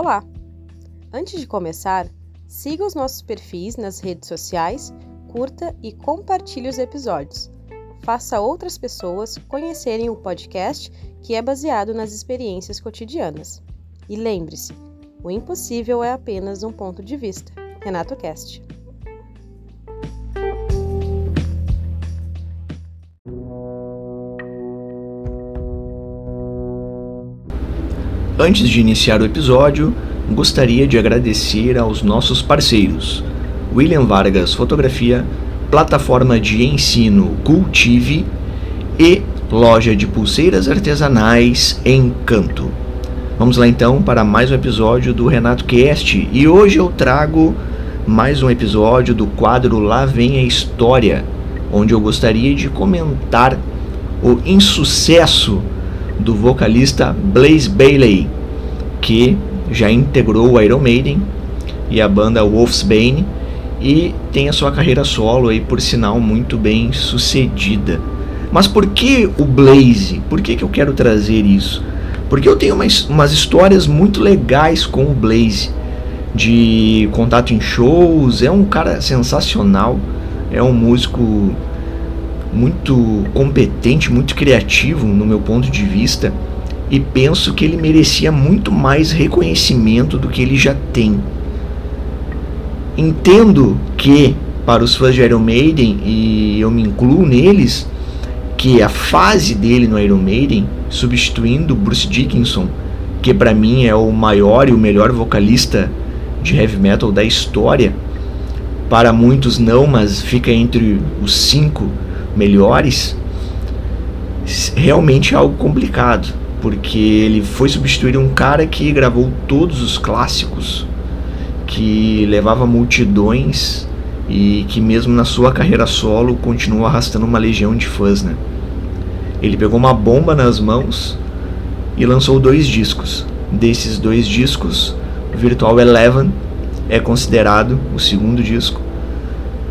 Olá! Antes de começar, siga os nossos perfis nas redes sociais, curta e compartilhe os episódios. Faça outras pessoas conhecerem o podcast que é baseado nas experiências cotidianas. E lembre-se, o impossível é apenas um ponto de vista. Renato Cast. Antes de iniciar o episódio, gostaria de agradecer aos nossos parceiros: William Vargas Fotografia, plataforma de ensino Cultive e loja de pulseiras artesanais Encanto. Vamos lá então para mais um episódio do Renato Cast e hoje eu trago mais um episódio do quadro Lá Vem a História, onde eu gostaria de comentar o insucesso do vocalista Blaze Bailey, que já integrou o Iron Maiden e a banda Wolfsbane e tem a sua carreira solo aí por sinal muito bem sucedida. Mas por que o Blaze? Por que, que eu quero trazer isso? Porque eu tenho umas, umas histórias muito legais com o Blaze, de contato em shows, é um cara sensacional, é um músico muito competente, muito criativo no meu ponto de vista e penso que ele merecia muito mais reconhecimento do que ele já tem. Entendo que para os fãs de Iron Maiden e eu me incluo neles que a fase dele no Iron Maiden substituindo Bruce Dickinson, que para mim é o maior e o melhor vocalista de heavy metal da história, para muitos não, mas fica entre os cinco melhores, realmente é algo complicado, porque ele foi substituir um cara que gravou todos os clássicos, que levava multidões e que mesmo na sua carreira solo continua arrastando uma legião de fãs, né? Ele pegou uma bomba nas mãos e lançou dois discos. Desses dois discos, Virtual Eleven é considerado o segundo disco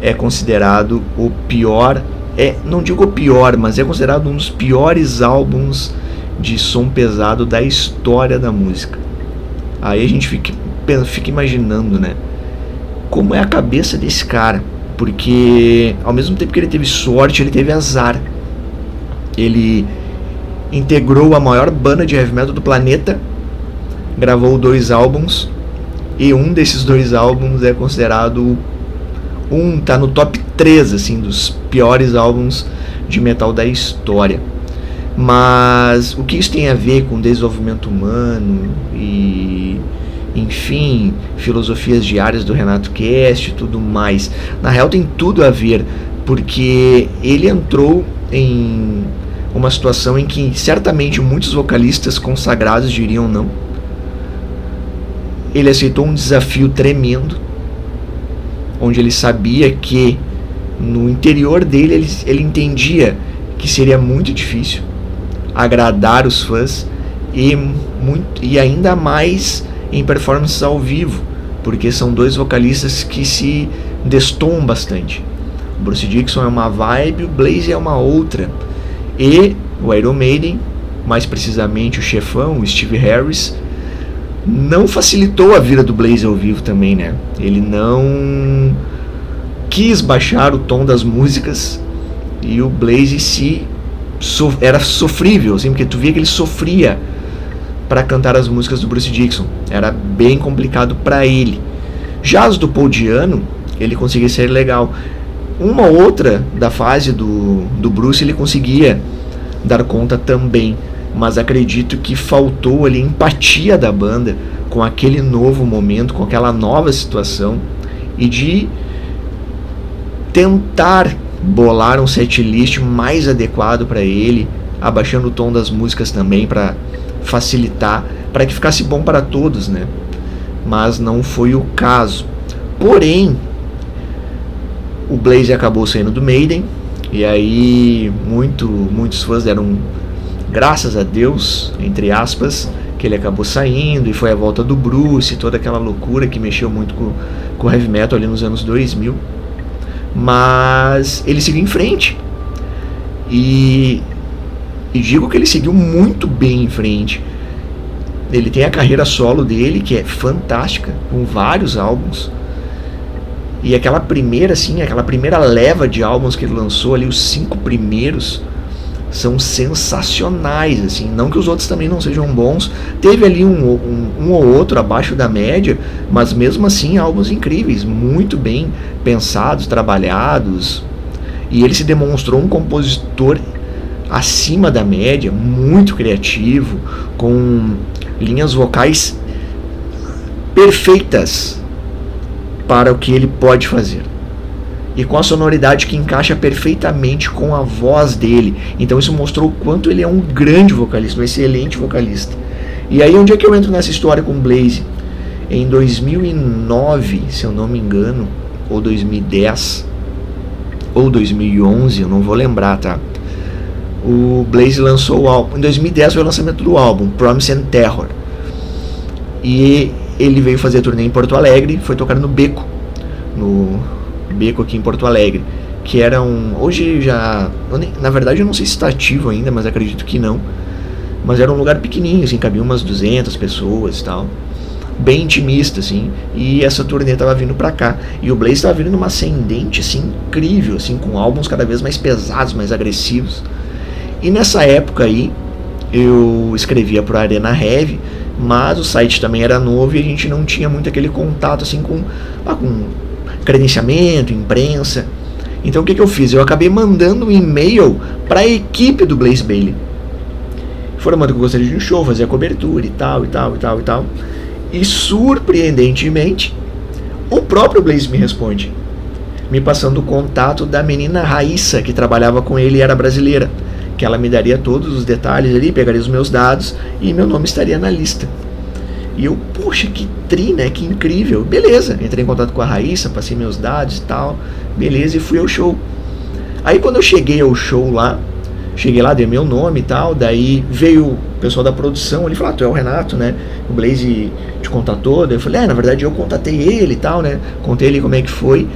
é considerado o pior é, não digo o pior, mas é considerado um dos piores álbuns de som pesado da história da música. Aí a gente fica, fica imaginando, né? Como é a cabeça desse cara? Porque ao mesmo tempo que ele teve sorte, ele teve azar. Ele integrou a maior banda de heavy metal do planeta, gravou dois álbuns, e um desses dois álbuns é considerado um tá no top 3 assim dos piores álbuns de metal da história. Mas o que isso tem a ver com desenvolvimento humano e enfim, filosofias diárias do Renato Cast e tudo mais. Na real tem tudo a ver, porque ele entrou em uma situação em que certamente muitos vocalistas consagrados diriam não. Ele aceitou um desafio tremendo onde ele sabia que no interior dele ele, ele entendia que seria muito difícil agradar os fãs e, muito, e ainda mais em performances ao vivo, porque são dois vocalistas que se destoam bastante. O Bruce Dixon é uma vibe, o Blaze é uma outra. E o Iron Maiden, mais precisamente o chefão, o Steve Harris, não facilitou a vida do Blaze ao vivo também, né? Ele não quis baixar o tom das músicas e o Blaze se so, era sofrível, assim, porque tu via que ele sofria para cantar as músicas do Bruce Dixon. Era bem complicado para ele. Já as do Paul Diano, ele conseguia ser legal. Uma outra da fase do, do Bruce ele conseguia dar conta também mas acredito que faltou ali empatia da banda com aquele novo momento, com aquela nova situação e de tentar bolar um setlist mais adequado para ele, abaixando o tom das músicas também para facilitar, para que ficasse bom para todos, né? Mas não foi o caso. Porém, o Blaze acabou saindo do Maiden e aí muito, muitos fãs deram graças a Deus, entre aspas, que ele acabou saindo e foi a volta do Bruce, toda aquela loucura que mexeu muito com, com o heavy metal ali nos anos 2000. Mas ele seguiu em frente. E, e digo que ele seguiu muito bem em frente. Ele tem a carreira solo dele, que é fantástica, com vários álbuns. E aquela primeira, assim, aquela primeira leva de álbuns que ele lançou ali, os cinco primeiros, são sensacionais, assim. Não que os outros também não sejam bons. Teve ali um, um, um, ou outro abaixo da média, mas mesmo assim álbuns incríveis, muito bem pensados, trabalhados. E ele se demonstrou um compositor acima da média, muito criativo, com linhas vocais perfeitas para o que ele pode fazer. E com a sonoridade que encaixa perfeitamente com a voz dele. Então isso mostrou o quanto ele é um grande vocalista, um excelente vocalista. E aí onde é que eu entro nessa história com o Blaze? Em 2009, se eu não me engano, ou 2010, ou 2011, eu não vou lembrar, tá? O Blaze lançou o álbum. Em 2010 foi o lançamento do álbum, Promise and Terror. E ele veio fazer turnê em Porto Alegre, foi tocar no Beco, no Beco aqui em Porto Alegre, que era um, hoje já, na verdade eu não sei se está ativo ainda, mas acredito que não. Mas era um lugar pequenininho, assim, cabia umas 200 pessoas e tal. Bem intimista, assim, e essa turnê tava vindo pra cá. E o Blaze tava vindo numa ascendente, assim, incrível, assim, com álbuns cada vez mais pesados, mais agressivos. E nessa época aí, eu escrevia pro Arena Heavy, mas o site também era novo e a gente não tinha muito aquele contato assim com, ah, com credenciamento, imprensa. Então o que, que eu fiz? Eu acabei mandando um e-mail para a equipe do Blaze Bailey, informando que eu gostaria de um show, fazer a cobertura e tal, e tal, e tal, e tal. E surpreendentemente, o próprio Blaze me responde, me passando o contato da menina Raíssa, que trabalhava com ele e era brasileira que ela me daria todos os detalhes ali, pegaria os meus dados e meu nome estaria na lista. E eu, poxa, que tri, né? Que incrível. Beleza, entrei em contato com a Raíssa, passei meus dados e tal. Beleza, e fui ao show. Aí quando eu cheguei ao show lá, cheguei lá, dei meu nome e tal, daí veio o pessoal da produção, ele falou, ah, tu é o Renato, né? O Blaze te contatou, daí eu falei, é, na verdade eu contatei ele e tal, né? Contei ele como é que foi.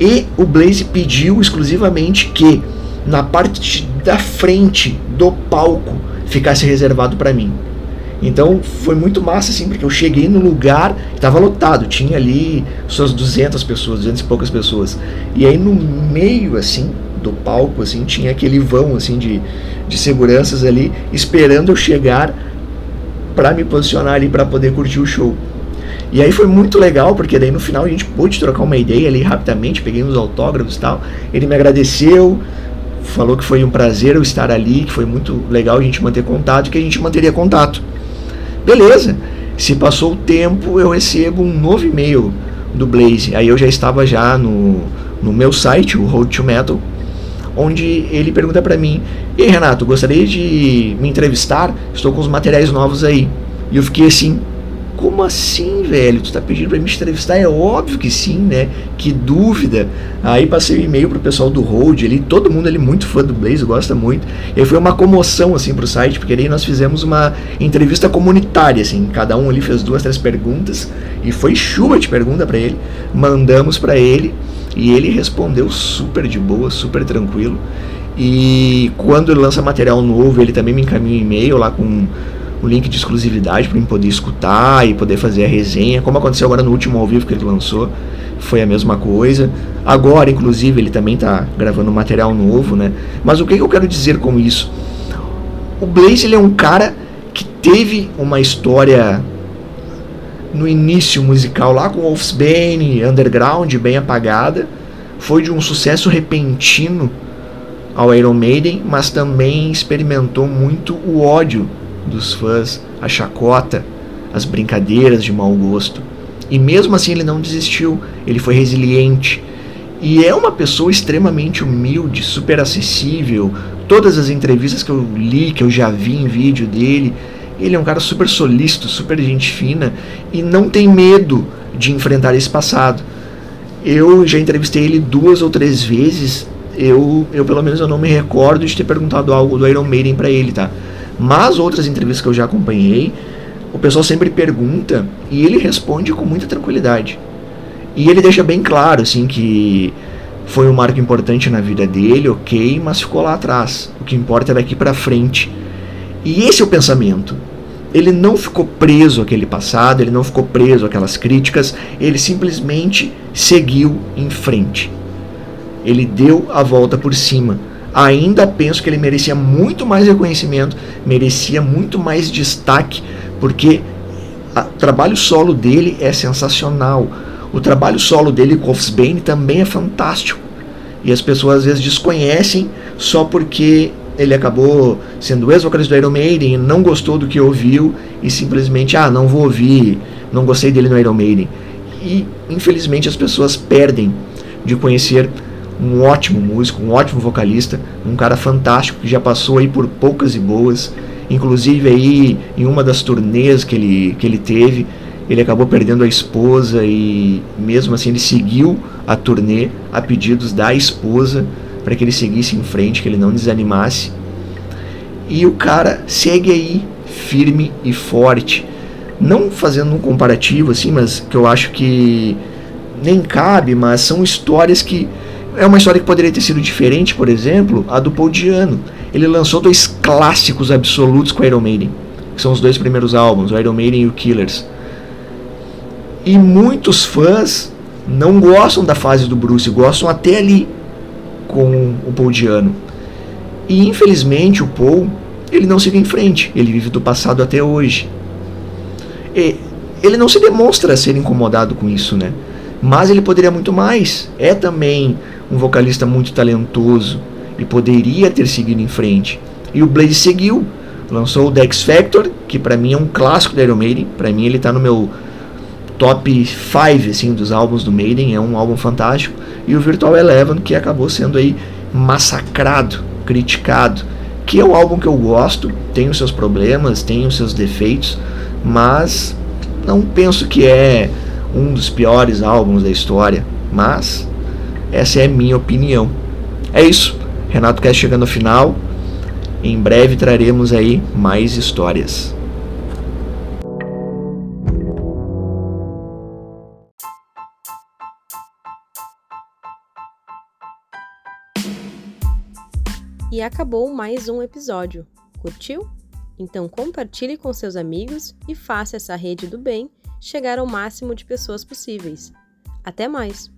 E o Blaze pediu exclusivamente que na parte da frente do palco ficasse reservado para mim. Então foi muito massa assim, porque eu cheguei no lugar, estava lotado, tinha ali suas 200 pessoas, 200 e poucas pessoas. E aí no meio assim do palco assim, tinha aquele vão assim de, de seguranças ali esperando eu chegar para me posicionar ali para poder curtir o show. E aí foi muito legal, porque daí no final a gente pôde trocar uma ideia ali rapidamente, peguei uns autógrafos e tal. Ele me agradeceu, falou que foi um prazer eu estar ali, que foi muito legal a gente manter contato, que a gente manteria contato. Beleza. Se passou o tempo, eu recebo um novo e-mail do Blaze. Aí eu já estava já no, no meu site, o Road to Metal, onde ele pergunta para mim: "E Renato, gostaria de me entrevistar? Estou com os materiais novos aí". E eu fiquei assim: como assim, velho? Tu tá pedindo pra me entrevistar? É óbvio que sim, né? Que dúvida. Aí passei o um e-mail pro pessoal do Road ali, todo mundo ali muito fã do Blaze, gosta muito. E foi uma comoção, assim, pro site, porque aí nós fizemos uma entrevista comunitária, assim. Cada um ali fez duas, três perguntas. E foi chuva de pergunta para ele. Mandamos para ele. E ele respondeu super de boa, super tranquilo. E quando ele lança material novo, ele também me encaminha um e-mail lá com o link de exclusividade para mim poder escutar e poder fazer a resenha, como aconteceu agora no último ao vivo que ele lançou, foi a mesma coisa. Agora, inclusive, ele também está gravando material novo, né? Mas o que, que eu quero dizer com isso? O Blaze ele é um cara que teve uma história no início musical lá com Wolfsbane, underground, bem apagada, foi de um sucesso repentino ao Iron Maiden, mas também experimentou muito o ódio dos fãs, a chacota, as brincadeiras de mau gosto. E mesmo assim ele não desistiu, ele foi resiliente. E é uma pessoa extremamente humilde, super acessível. Todas as entrevistas que eu li, que eu já vi em vídeo dele, ele é um cara super solícito, super gente fina e não tem medo de enfrentar esse passado. Eu já entrevistei ele duas ou três vezes. Eu, eu pelo menos eu não me recordo de ter perguntado algo do Iron Maiden para ele, tá? Mas outras entrevistas que eu já acompanhei, o pessoal sempre pergunta e ele responde com muita tranquilidade. E ele deixa bem claro, assim, que foi um marco importante na vida dele, ok, mas ficou lá atrás. O que importa é daqui para frente. E esse é o pensamento. ele não ficou preso àquele passado, ele não ficou preso àquelas críticas, ele simplesmente seguiu em frente. Ele deu a volta por cima. Ainda penso que ele merecia muito mais reconhecimento, merecia muito mais destaque, porque o trabalho solo dele é sensacional. O trabalho solo dele com Wolfsbane também é fantástico. E as pessoas às vezes desconhecem só porque ele acabou sendo ex-vocalista do Iron Maiden, não gostou do que ouviu e simplesmente, ah, não vou ouvir, não gostei dele no Iron Maiden. E infelizmente as pessoas perdem de conhecer um ótimo músico, um ótimo vocalista, um cara fantástico que já passou aí por poucas e boas, inclusive aí em uma das turnês que ele, que ele teve, ele acabou perdendo a esposa e mesmo assim ele seguiu a turnê a pedidos da esposa para que ele seguisse em frente, que ele não desanimasse. E o cara segue aí firme e forte, não fazendo um comparativo assim, mas que eu acho que nem cabe, mas são histórias que é uma história que poderia ter sido diferente, por exemplo, a do Paul Diano. Ele lançou dois clássicos absolutos com Iron Maiden, que são os dois primeiros álbuns, o Iron Maiden e o Killers. E muitos fãs não gostam da fase do Bruce, gostam até ali com o Paul Diano. E infelizmente o Paul, ele não segue em frente, ele vive do passado até hoje. E ele não se demonstra ser incomodado com isso, né? Mas ele poderia muito mais. É também um vocalista muito talentoso e poderia ter seguido em frente. E o Blaze seguiu, lançou o Dex Factor, que para mim é um clássico da Iron Maiden, para mim ele está no meu top 5 assim dos álbuns do Maiden, é um álbum fantástico. E o Virtual Eleven, que acabou sendo aí massacrado, criticado, que é um álbum que eu gosto, tem os seus problemas, tem os seus defeitos, mas não penso que é um dos piores álbuns da história, mas essa é a minha opinião. É isso. Renato quer chegando ao final. Em breve traremos aí mais histórias. E acabou mais um episódio. Curtiu? Então compartilhe com seus amigos e faça essa rede do bem chegar ao máximo de pessoas possíveis. Até mais!